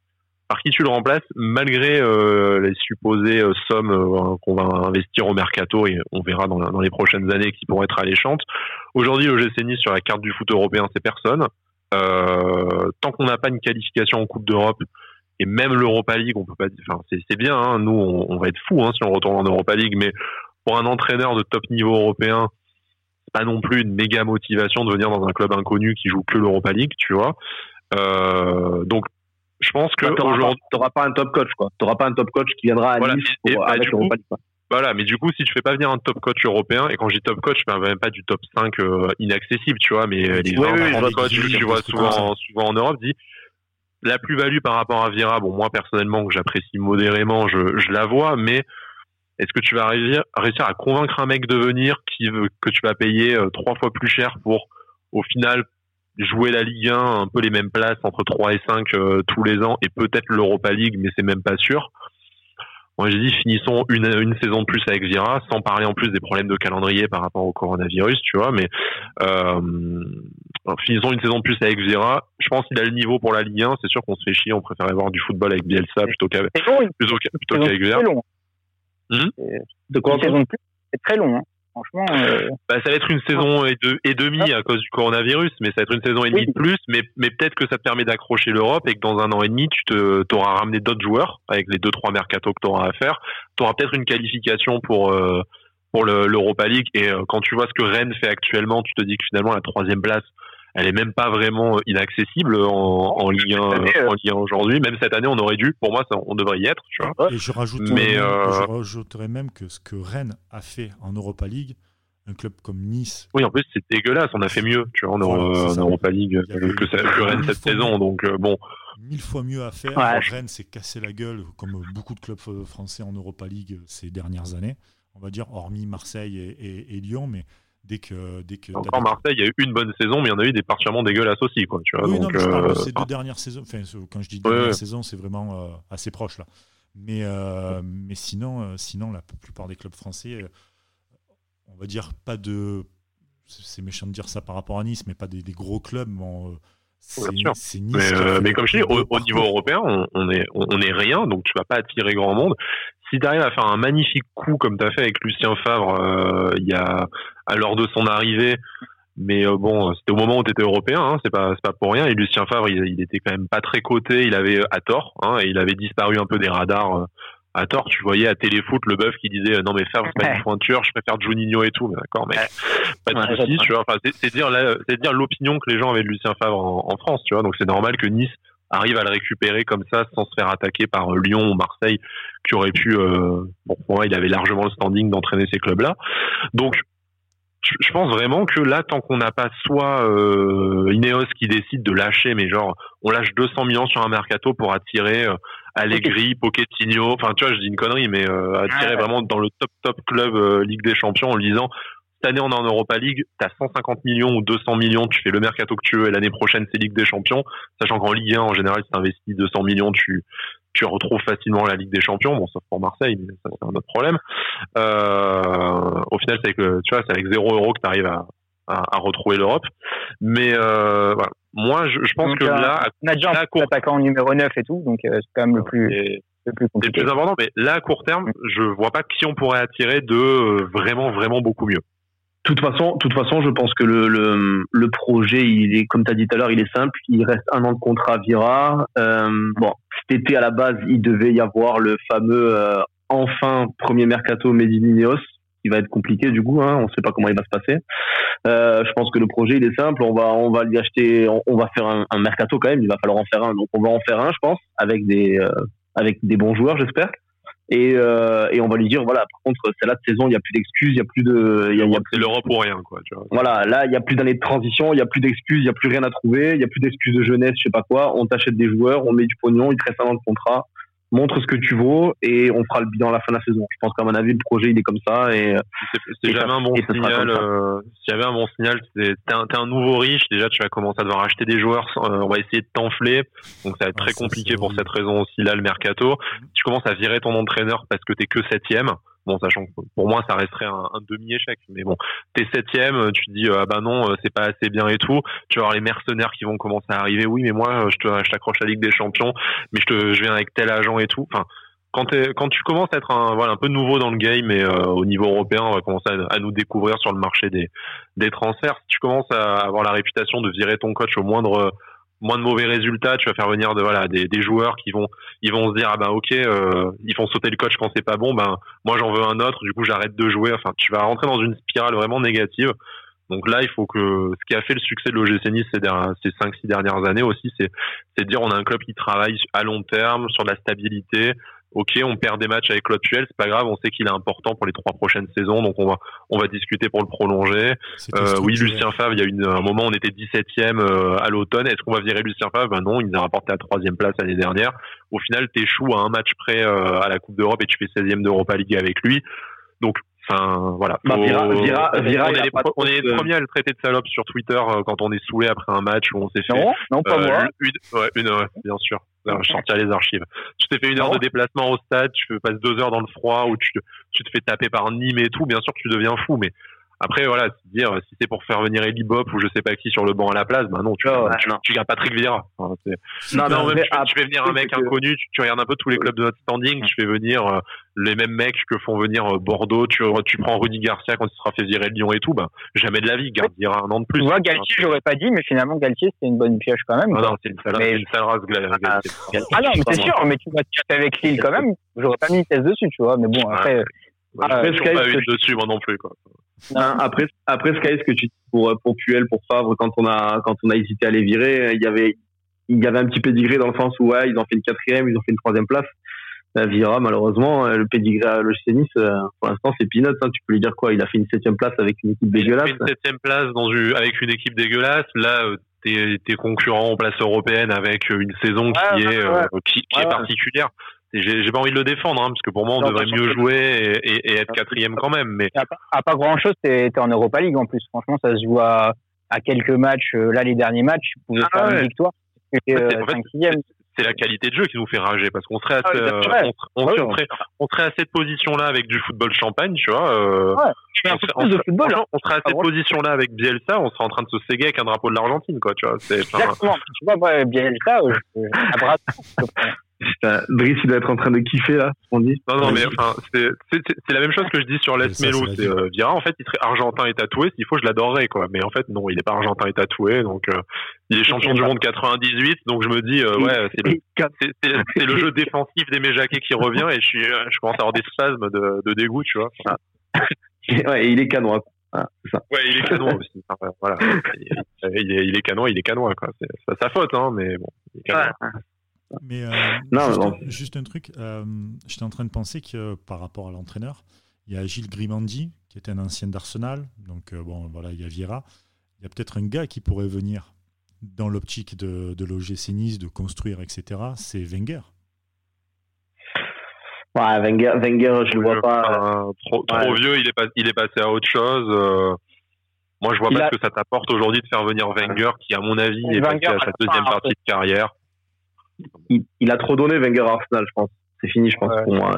Par qui tu le remplaces malgré euh, les supposées euh, sommes euh, qu'on va investir au mercato et on verra dans, les prochaines années qui pourront être alléchantes. Aujourd'hui, le GC sur la carte du foot européen, c'est personne. tant qu'on n'a pas une qualification en Coupe d'Europe et même l'Europa League, on peut pas. Enfin, c'est bien. Hein, nous, on, va être fous hein, si on retourne en Europa League, mais pour un entraîneur de top niveau européen, pas non plus une méga motivation de venir dans un club inconnu qui joue que l'Europa League, tu vois. Donc je pense que aujourd'hui, t'auras pas un top coach, quoi. T'auras pas un top coach qui viendra à voilà, Nice pour, et, bah, avec coup, Voilà, mais du coup, si tu fais pas venir un top coach européen, et quand je dis top coach, je parle même pas du top 5 euh, inaccessible, tu vois, mais euh, les oui, oui, coachs que tu vois souvent, souvent en Europe, dit la plus-value par rapport à Vira, bon, moi personnellement, que j'apprécie modérément, je, je la vois, mais est-ce que tu vas réussir, réussir à convaincre un mec de venir qui veut, que tu vas payer euh, trois fois plus cher pour, au final, jouer la Ligue 1, un peu les mêmes places entre 3 et 5 euh, tous les ans, et peut-être l'Europa League, mais c'est même pas sûr. Moi, j'ai dit, finissons une, une saison de plus avec Vira, sans parler en plus des problèmes de calendrier par rapport au coronavirus, tu vois, mais euh, finissons une saison de plus avec Vira. Je pense qu'il a le niveau pour la Ligue 1. C'est sûr qu'on se fait chier, on préfère voir du football avec Bielsa plutôt qu'avec plutôt, qu'avec Vira. Hmm? De quoi C'est très long. Hein. Franchement, euh... bah, ça va être une saison et, deux, et demi à cause du coronavirus, mais ça va être une saison et demie de plus. Mais, mais peut-être que ça te permet d'accrocher l'Europe et que dans un an et demi, tu te, auras ramené d'autres joueurs avec les deux trois mercato que tu auras à faire. Tu auras peut-être une qualification pour euh, pour l'Europa League. Et euh, quand tu vois ce que Rennes fait actuellement, tu te dis que finalement la troisième place, elle est même pas vraiment inaccessible en, en Ligue 1, euh. en Ligue 1 aujourd'hui. Même cette année, on aurait dû. Pour moi, ça, on devrait y être. Tu vois. Et je rajouterais, Mais même, euh... je rajouterais même que ce que Rennes a fait en Europa League, un club comme Nice. Oui, en plus, c'est dégueulasse. On a fait mieux, tu vois, en, voilà, Europa League que, Rennes cette saison. Donc, euh, bon. Mille fois mieux à faire. Ouais. Rennes s'est cassé la gueule, comme beaucoup de clubs français en Europa League ces dernières années. on va dire, hormis Marseille et, Lyon, mais dès que. Dès que Encore Marseille, il y a eu une bonne saison, mais il y en a eu des partiellement dégueulasses aussi. Quoi, tu vois, oui, non, mais je parle de ces deux dernières saisons. Enfin, quand je dis dernière saison, c'est vraiment assez proche là. Mais, mais sinon, sinon, la plupart des clubs français, on va dire pas de c'est méchant de dire ça par rapport à Nice, mais pas des, gros clubs. Bon, c'est Nice. Mais, comme je dis, au, niveau européen, on, est, on est rien, donc tu vas pas attirer grand monde. Si tu arrives à faire un magnifique coup comme tu as fait avec Lucien Favre euh, il y a à l'heure de son arrivée, mais euh, bon, c'était au moment où tu étais européen, hein, c'est pas pas pour rien. Et Lucien Favre, il, il, était quand même pas très coté, il avait à tort, hein, et il avait disparu un peu des radars euh, à tort, tu voyais à Téléfoot le bœuf qui disait non mais Favre c'est pas une pointure, je préfère Juninho et tout, mais d'accord, mais pas de soucis, tu vois. Enfin, c'est dire c'est dire l'opinion que les gens avaient de Lucien Favre en, France, tu vois. Donc c'est normal que Nice arrive à le récupérer comme ça sans se faire attaquer par euh, Lyon ou Marseille qui aurait pu euh, bon pour moi il avait largement le standing d'entraîner ces clubs là donc je pense vraiment que là, tant qu'on n'a pas soit euh, Ineos qui décide de lâcher, mais genre on lâche 200 millions sur un mercato pour attirer euh, Allegri, Pochettino, enfin tu vois, je dis une connerie, mais euh, attirer vraiment dans le top top club euh, Ligue des Champions en disant cette année on est en Europa League, t'as 150 millions ou 200 millions, tu fais le mercato que tu veux et l'année prochaine c'est Ligue des Champions, sachant qu'en Ligue 1 en général si t'investis 200 millions, tu tu retrouves facilement la Ligue des Champions, bon sauf pour Marseille, mais ça c'est un autre problème. Euh, au final, c'est avec tu vois, c'est avec 0 euros que tu arrives à, à, retrouver l'Europe. Mais euh, voilà. moi, je, je pense que là, on a déjà un court... attaquant numéro 9 et tout, donc euh, c'est quand même le plus. le plus le plus important, mais là, à court terme, je vois pas qui on pourrait attirer de euh, vraiment, vraiment beaucoup mieux. Toute façon, toute façon, je pense que le, le, le projet, il est, comme tu as dit tout à l'heure, il est simple. Il reste un an de contrat à Vira. Euh, bon, cet été, à la base, il devait y avoir le fameux euh, enfin premier mercato Medinineos qui va être compliqué du coup. Hein, on ne sait pas comment il va se passer. Euh, je pense que le projet il est simple. On va on va lui acheter, on, va faire un, un, mercato quand même. Il va falloir en faire un. Donc on va en faire un, je pense, avec des euh, avec des bons joueurs, j'espère. Et, euh, et on va lui dire voilà par contre c'est là de saison il y a plus d'excuses il y a plus de il y a, y a c'est l'Europe ou rien quoi tu vois. voilà là il y a plus d'années de transition il y a plus d'excuses il y a plus rien à trouver il y a plus d'excuses de jeunesse je sais pas quoi on t'achète des joueurs on met du pognon il te reste un an de contrat montre ce que tu vaux et on fera le bilan à la fin de la saison. Je pense qu'à mon avis, le projet, il est comme ça. Et c'est jamais un bon signal. Euh, S'il y avait un bon signal, t'es un, un nouveau riche. Déjà, tu vas commencer à devoir acheter des joueurs. Euh, on va essayer de t'enfler. Donc, ça va être très compliqué pour cette raison aussi là, le mercato. Tu commences à virer ton entraîneur parce que t'es que septième. Bon, sachant que pour moi, ça resterait un, demi-échec. Mais bon, t'es septième, tu te dis, ah bah non, euh, c'est pas assez bien et tout. Tu vas avoir les mercenaires qui vont commencer à arriver. Oui, mais moi, je t'accroche à la Ligue des Champions, mais je, te, je viens avec tel agent et tout. Enfin, quand, quand tu commences à être un, voilà, un peu nouveau dans le game et euh, au niveau européen, on va commencer à, nous découvrir sur le marché des, des transferts. Si tu commences à avoir la réputation de virer ton coach au moindre moins de mauvais résultats, tu vas faire venir de voilà des, des joueurs qui vont ils vont se dire ah ben ok euh, ils font sauter le coach quand c'est pas bon ben moi j'en veux un autre du coup j'arrête de jouer. Enfin tu vas rentrer dans une spirale vraiment négative. Donc là il faut que ce qui a fait le succès de l'OGC Nice ces, ces 5 6 dernières années aussi c'est de dire on a un club qui travaille à long terme sur la stabilité ok, on perd des matchs avec Claude Puel, c'est pas grave, on sait qu'il est important pour les trois prochaines saisons, donc on va on va discuter pour le prolonger. Euh, oui, Lucien Favre, il y a une, un moment on était 17e euh, à l'automne, est-ce qu'on va virer Lucien Favre? Ben non, il nous a rapporté à troisième place l'année dernière. Au final, t'échoues à un match près euh, à la Coupe d'Europe et tu fais 16e d'Europa League avec lui. Donc Enfin, voilà. Bah, Vira, Vira, Vira, on, est les, on est les, premiers à le traiter de salope sur Twitter euh, quand on est saoulé après un match où on s'est fait. Non, non pas moi. Une, ouais, une, ouais, bien sûr je sortir les archives. Tu t'es fait une heure de déplacement au stade, tu passes deux heures dans le froid, où tu, tu te fais taper par Nîmes et tout. Bien sûr, tu deviens fou, mais après, voilà, dire si c'est pour faire venir Eli Bop ou je sais pas qui sur le banc à la place, bah non, tu, oh, tu, tu, gardes Patrick Vieira. non, non, même, tu, fais venir un mec inconnu, tu, regardes un peu tous les clubs de notre standing, tu fais venir euh, les mêmes mecs que font venir euh, Bordeaux, tu, tu prends Rudy Garcia quand il sera fait virer Lyon et tout, bah jamais de la vie, garde un an de plus. Moi, Galtier, j'aurais pas dit, mais finalement, Galtier, c'était une bonne piège quand même. Ah non, c'est une sale, mais... une sale race, ah, ah, non, mais c'est sûr, mais tu vas te avec Lille quand même, j'aurais pas mis une thèse dessus, tu vois, mais bon, après. après, je pas eu dessus, moi non plus, quoi. Hein, après, après Sky, ce que tu dis pour, pour Puel, pour Favre, quand on a, quand on a hésité à les virer, il y avait, il y avait un petit pédigré dans le sens où, ouais, ils ont fait une quatrième, ils ont fait une troisième place. La Vira, malheureusement, le pédigré à le Nice, euh, pour l'instant, c'est peanuts, hein. Tu peux lui dire quoi? Il a fait une septième place avec une équipe dégueulasse. Il a fait une septième place dans une, avec une équipe dégueulasse. Là, euh, t'es, t'es concurrent en place européenne avec une saison qui est, euh, qui, qui est particulière j'ai pas envie de le défendre, hein, parce que pour moi, on devrait mieux jouer et, être quatrième quand même. Mais à, pas grand chose, t'es en Europa League en plus. Franchement, ça se joue à, quelques matchs. Euh, là, les derniers matchs, tu pouvais ah faire une victoire. Euh, c'est la qualité de jeu qui nous fait rager parce qu'on serait, à, ah, on, serait, on, serait, à cette position-là avec du football champagne, tu vois. Euh, on, serait, football, hein. on, serait, à cette position-là avec Bielsa, on serait en train de se séguer avec un drapeau de l'Argentine, quoi, tu vois. Exactement. Tu vois, ouais, Bielsa, je, Brice, il doit être en train de kiffer là, ce qu'on dit. Non, non, mais enfin, c'est la même chose que je dis sur Les Melo. C'est euh, Vira, en fait, il serait argentin et tatoué. S'il faut, je l'adorerais, quoi. Mais en fait, non, il est pas argentin et tatoué. Donc, euh, il est champion du monde 98. Donc, je me dis, euh, ouais, c'est le, le, jeu défensif des Jacquet qui revient et je suis, je commence à avoir des spasmes de, de dégoût, tu vois. ouais, il est canois. Ah, ouais, il est canois aussi. voilà. Il est, il est canois, il est canois, quoi. C'est sa faute, hein, mais bon. Il est mais euh, juste, Un, truc, euh, j'étais en train de penser que par rapport à l'entraîneur, il y a Gilles Grimandi, qui était un ancien d'Arsenal. Donc, euh, bon, voilà, il y a Vieira. Il y a peut-être un gars qui pourrait venir dans l'optique de, de l'OGC Nice, de construire, etc. C'est Wenger. Ouais, Wenger, Wenger je le vois pas. trop, trop vieux, il est, pas, il est passé à autre chose. moi, je vois pas ce que ça t'apporte aujourd'hui de faire venir Wenger, qui, à mon avis, est passé à sa deuxième partie de carrière il, a trop donné Wenger à Arsenal, je pense. C'est fini, je pense, pour moi.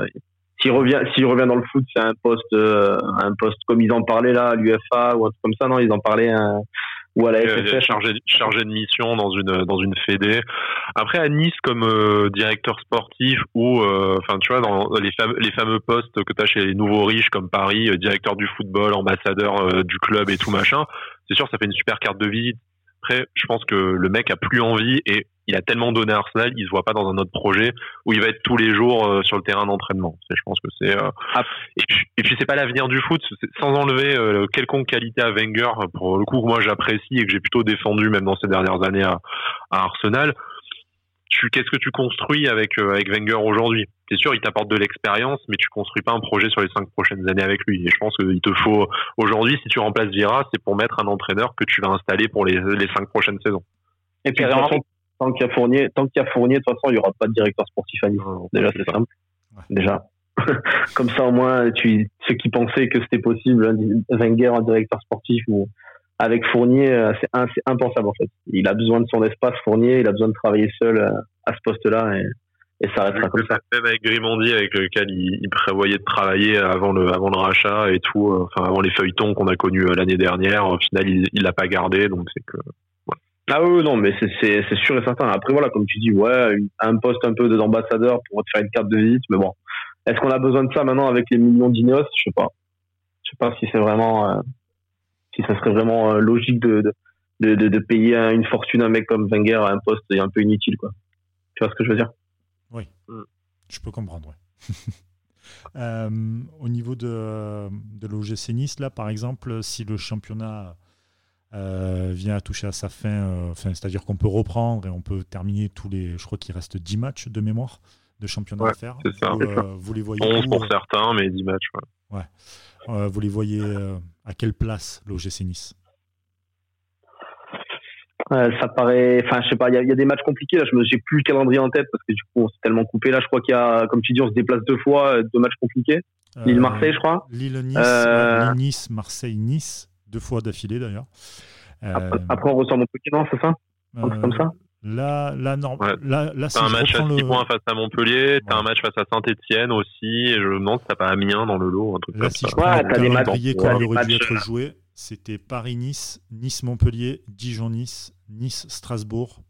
S'il revient, s'il revient dans le foot, c'est un poste, euh, un poste comme ils en parlaient là, à l'UFA ou un truc comme ça, non? Ils en parlaient un, ou à la FFF. Chargé, chargé de mission dans une dans une fédé. Après à Nice comme euh, directeur sportif ou euh, enfin tu vois dans les fameux les fameux postes que tu as chez les nouveaux riches comme Paris, directeur du football, ambassadeur du club et tout machin. C'est sûr ça fait une super carte de visite. Après, je pense que le mec a plus envie et il a tellement donné à Arsenal, il se voit pas dans un autre projet où il va être tous les jours euh, sur le terrain d'entraînement. Je pense que c'est euh, ah. et puis, puis c'est pas l'avenir du foot, sans enlever euh, quelconque qualité à Wenger pour le coup que moi j'apprécie et que j'ai plutôt défendu même dans ces dernières années à, à Arsenal. Qu'est-ce que tu construis avec avec Wenger aujourd'hui? C'est sûr, il t'apporte de l'expérience, mais tu construis pas un projet sur les cinq prochaines années avec lui. Et je pense qu'il te faut aujourd'hui, si tu remplaces Vira, c'est pour mettre un entraîneur que tu vas installer pour les les cinq prochaines saisons. Et puis, tant qu'il y a Fournier, tant qu'il y a Fournier, de toute façon, il n'y aura pas de directeur sportif à Nice. Déjà, c'est simple. Déjà. Comme ça, au moins, tu, ceux qui pensaient que c'était possible, hein, Wenger en directeur sportif ou avec Fournier, euh, c'est impensable en fait. Il a besoin de son espace, Fournier, il a besoin de travailler seul euh, à ce poste-là et, et ça restera comme ça. Même avec Grimandi, avec lequel il, prévoyait de travailler avant le, avant le rachat et tout, euh, enfin avant les feuilletons qu'on a connus l'année dernière, au final, il l'a pas gardé, donc c'est que ah oui, non, mais c'est sûr et certain. Après, voilà, comme tu dis, ouais, un poste un peu d'ambassadeur pour te faire une carte de visite, mais bon. Est-ce qu'on a besoin de ça maintenant avec les millions d'Ineos? Je sais pas. Je sais pas si c'est vraiment, euh, si ça serait vraiment euh, logique de de, de, de, payer une fortune à un mec comme Wenger à un poste un peu inutile, quoi. Tu vois ce que je veux dire? Oui, je peux comprendre, ouais. euh, au niveau de, de l'OGC Nice, là, par exemple, si le championnat euh, vient à toucher à sa fin. Euh, enfin, C'est-à-dire qu'on peut reprendre et on peut terminer tous les. Je crois qu'il reste 10 matchs de mémoire de championnat à faire. C'est ça. Vous, euh, vous, les voyez 11 pour certains, mais 10 matchs. Ouais. vous les voyez à quelle place l'OGC Nice? Ça paraît, enfin, je sais pas, il y, a des matchs compliqués là. Je j'ai plus le calendrier en tête parce que du coup, on s'est tellement coupé là. Je crois qu'il y a, comme tu dis, on se déplace deux fois, deux matchs compliqués. Lille-Marseille, je crois. Lille-Nice, Nice, Marseille-Nice deux fois d'affilée d'ailleurs. Après, on ressort Montpellier, non, c'est ça euh, comme ça Là, là, non. Là, là t'as un match à 6 points face à Montpellier, t'as un match face à Saint-Etienne aussi, et je me demande si t'as pas Amiens dans le lot. Un truc là, si je prends le calendrier comme il aurait dû être joué, c'était Paris-Nice, Nice-Montpellier, Dijon-Nice, Nice-Strasbourg.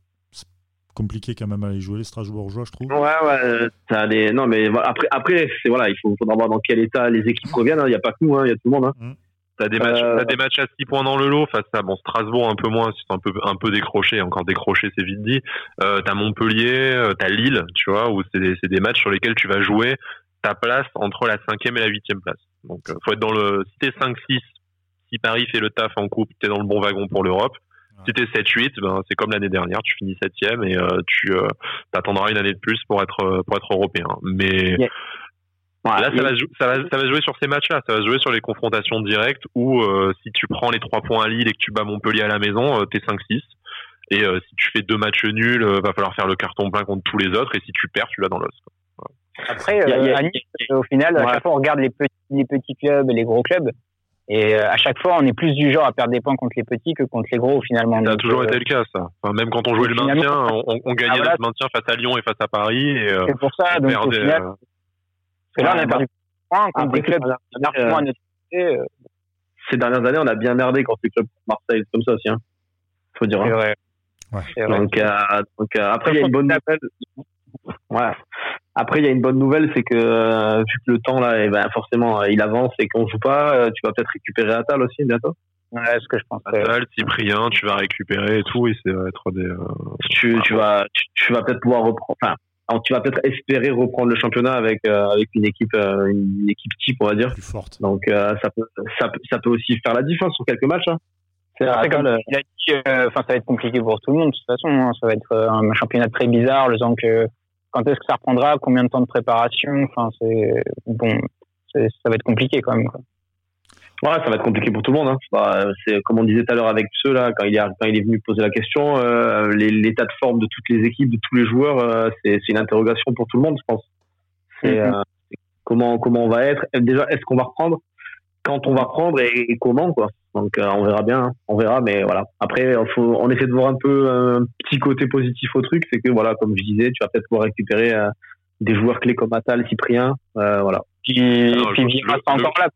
Compliqué quand même à aller jouer les Strasbourgeois, je trouve. Ouais, ouais. T'as des... Non, mais après, après voilà, il faut, faudra voir dans quel état les équipes reviennent. Il hein. n'y a pas que nous, hein. il y a tout le monde. Hein. Mmh. T'as des matchs, euh... des matchs à 6 points dans le lot face à bon Strasbourg un peu moins, c'est un peu un peu décroché, encore décroché c'est vite dit. Euh, t'as Montpellier, euh, t'as Lille, tu vois, où c'est des, des matchs sur lesquels tu vas jouer ta place entre la cinquième et la huitième place. Donc euh, faut être dans le si t'es 5-6, si Paris fait le taf en coupe, t'es dans le bon wagon pour l'Europe. Si t'es 7-8, ben c'est comme l'année dernière, tu finis septième et euh, tu t'attendras une année de plus pour être pour être européen. Mais là, ça, va, ça, va, ça va jouer sur ces matchs-là. Ça va jouer sur les confrontations directes où euh, si tu prends les trois points à Lille et que tu bats Montpellier à la maison, euh, t'es 5-6. Et euh, si tu fais deux matchs nuls, va falloir faire le carton plein contre tous les autres. Et si tu perds, tu vas dans l'os. Après, au final, à chaque fois, on regarde les petits, les petits clubs et les gros clubs. Et à chaque fois, on est plus du genre à perdre des points contre les petits que contre les gros, finalement. Ça a toujours été le cas, ça. Enfin, même quand on jouait le maintien, on, on gagnait ah, le maintien face à Lyon et face à Paris. Et, c'est pour ça, donc au final. Parce que là, on a perdu contre des clubs notre ces dernières années, on a bien merdé contre les clubs Marseille, comme ça aussi. Hein. Faut dire. Hein. Ouais. Donc, euh, donc euh, après, il y a une bonne nouvelle. Ouais. Après, il y a une bonne nouvelle, c'est que euh, vu que le temps là, eh ben, forcément, il avance et qu'on joue pas, tu vas peut-être récupérer Atal aussi bientôt. Ouais, ce que je pense. Atal, Cyprien, tu vas récupérer et tout, et c'est être des. tu, tu vas, tu, vas peut-être pouvoir reprendre. Enfin, alors, tu vas peut-être espérer reprendre le championnat avec avec une équipe une équipe type on va dire plus forte donc ça peut ça peut ça peut aussi faire la différence sur quelques matchs hein. C'est comme il a dit, euh, enfin, ça va être compliqué pour tout le monde, de toute façon. Hein. Ça va être euh, un championnat très bizarre, le temps que, quand est-ce que ça reprendra, combien de temps de préparation, enfin, c'est, bon, ça va être compliqué quand même, quoi. Ouais, ça va être compliqué pour tout le monde. Hein. Bah, c'est comme on disait tout à l'heure avec ceux là, quand il est quand il est venu poser la question, euh, l'état de forme de toutes les équipes, de tous les joueurs, euh, c'est une interrogation pour tout le monde, je pense. C'est mm-hmm. euh, comment comment on va être. Déjà, est-ce qu'on va reprendre? Quand on va reprendre et comment quoi donc euh, on verra bien, hein. on verra, mais voilà. Après, faut, on essaie de voir un peu un petit côté positif au truc, c'est que voilà, comme je disais, tu vas peut-être pouvoir récupérer euh, des joueurs clés comme Atal, Cyprien, euh, voilà. Puis, puis encore là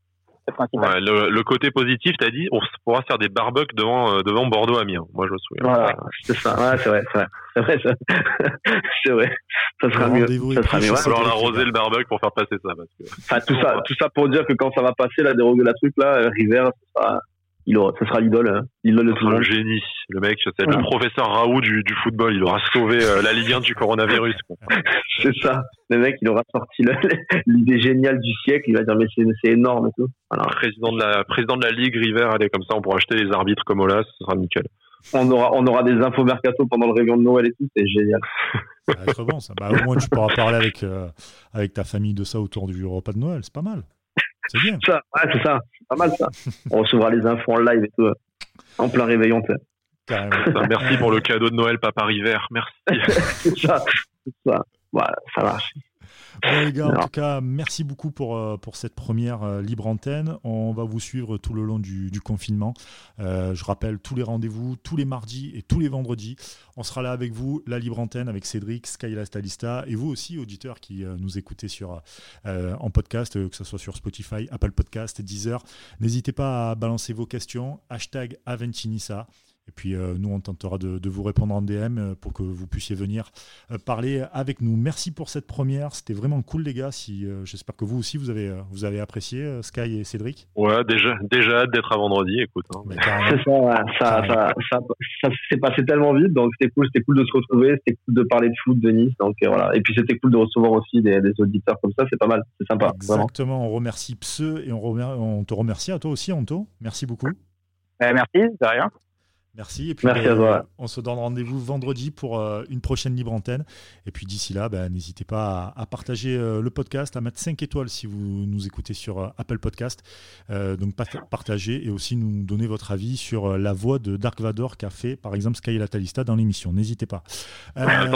le, le, côté positif, t'as dit, on pourra faire des barbecues devant euh, devant Bordeaux Amiens. Moi, je me souviens. Voilà, c'est ça. Ouais, c'est vrai, c'est vrai, c'est vrai, ça. c'est vrai. Ça sera mieux. Ça sera mieux. Il va falloir l'arroser le barbecue pour faire passer ça, parce que. Enfin, tout ça, tout ça pour dire que quand ça va passer la dérogue de la truc là, River, ça sera, il aura, ce sera l'idole, hein. l'idole de tout le monde. Le génie, le mec, c'est le professeur Raoult du, du, football. Il aura sauvé euh, la Ligue 1 du coronavirus. c'est ça. Le mec, il aura sorti l'idée géniale du siècle. Il va dire mais c'est énorme et tout. Président de la président de la Ligue River, allez comme ça, on pourra acheter les arbitres comme Olas, ce sera nickel. On aura, on aura des infos mercato pendant le réveillon de Noël et tout, c'est génial. Ça va être bon ça. Bah, au moins tu pourras parler avec, euh, avec ta famille de ça autour du repas de Noël, c'est pas mal. C'est bien. Ça, ouais, c'est ça. C'est pas mal, ça. On recevra les infos en live et tout. En plein réveillon, Merci pour le cadeau de Noël, Papa River. Merci. c'est ça. C'est ça. Voilà, ça marche. Bon, les gars, en tout cas, merci beaucoup pour, euh, pour cette première euh, libre antenne. On va vous suivre tout le long du, confinement. Euh, je rappelle tous les rendez-vous, tous les mardis et tous les vendredis. On sera là avec vous, la libre antenne, avec Cédric, Skyla Stalista et vous aussi, auditeurs qui nous écoutez sur, en podcast, que ce soit sur Spotify, Apple Podcast, Deezer. N'hésitez pas à balancer vos questions. Hashtag Aventinissa. Et puis euh, nous, on tentera de, vous répondre en DM euh, pour que vous puissiez venir euh, parler avec nous. Merci pour cette première. C'était vraiment cool, les gars. Si, J'espère que vous aussi, vous avez, vous avez apprécié Sky et Cédric. Ouais, déjà, déjà hâte d'être à vendredi. Écoute. Hein, c'est ça, ça, ça, ça, s'est passé tellement vite. Donc c'était cool, c'était cool de se retrouver. C'était cool de parler de foot, de Nice. Donc voilà. Et puis c'était cool de recevoir aussi des, auditeurs comme ça. C'est pas mal. C'est sympa. Exactement. On remercie Pse et on, on, te remercie à toi aussi, Anto. Merci beaucoup. merci, de rien. Merci. Et puis, ben, on se donne rendez-vous vendredi pour euh, une prochaine libre antenne. Et puis d'ici là, ben, n'hésitez pas à, partager euh, le podcast, à mettre 5 étoiles si vous nous écoutez sur euh, Apple Podcast. donc partagez et aussi nous donner votre avis sur la voix de Dark Vador qu'a fait par exemple Sky Latalista dans l'émission. N'hésitez pas. en même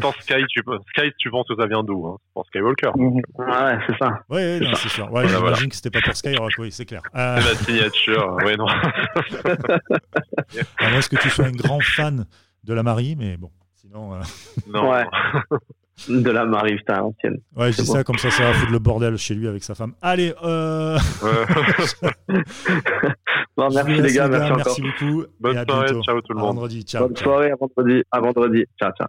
temps, Sky, tu, Sky, tu penses que ça vient d'où hein? Pour Skywalker. Ouais, c'est ça. Ouais, c'est sûr. Ouais, J'imagine que c'était pas pour Sky. Oui, c'est clair. C'est la signature. ouais, non. À moins que tu sois un grand fan de la Marie, mais bon, sinon. Euh, non. Ouais. De la Marie, putain, ancienne. Ouais, je dis ça comme ça, ça va foutre le bordel chez lui avec sa femme. Allez, euh... bon, merci les gars, merci, merci beaucoup. Bonne soirée, ciao tout le monde. vendredi, ciao. Bonne soirée, à vendredi, à vendredi. Ciao, ciao.